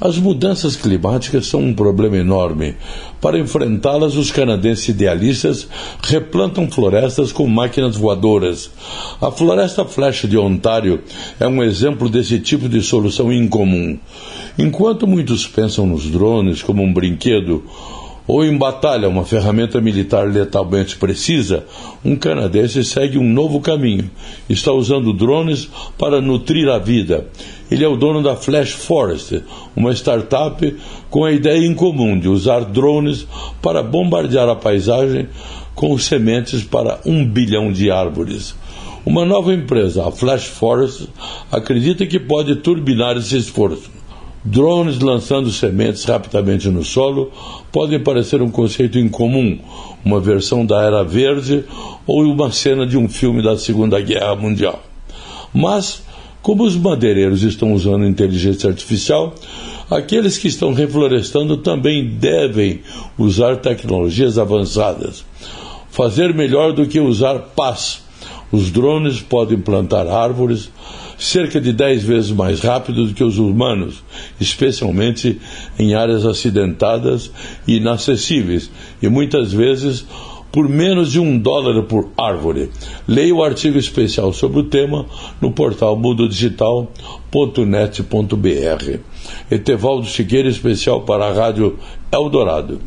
As mudanças climáticas são um problema enorme. Para enfrentá-las, os canadenses idealistas replantam florestas com máquinas voadoras. A Floresta Flash de Ontário é um exemplo desse tipo de solução incomum. Enquanto muitos pensam nos drones como um brinquedo, ou em batalha, uma ferramenta militar letalmente precisa, um canadense segue um novo caminho. Está usando drones para nutrir a vida. Ele é o dono da Flash Forest, uma startup com a ideia incomum de usar drones para bombardear a paisagem com sementes para um bilhão de árvores. Uma nova empresa, a Flash Forest, acredita que pode turbinar esse esforço. Drones lançando sementes rapidamente no solo podem parecer um conceito incomum, uma versão da Era Verde ou uma cena de um filme da Segunda Guerra Mundial. Mas, como os madeireiros estão usando inteligência artificial, aqueles que estão reflorestando também devem usar tecnologias avançadas. Fazer melhor do que usar paz. Os drones podem plantar árvores, cerca de 10 vezes mais rápido do que os humanos, especialmente em áreas acidentadas e inacessíveis, e muitas vezes por menos de um dólar por árvore. Leia o artigo especial sobre o tema no portal mudodigital.net.br. Etevaldo Siqueira, especial para a Rádio Eldorado.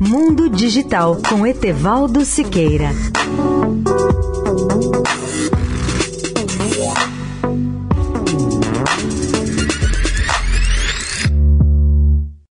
Mundo Digital com Etevaldo Siqueira.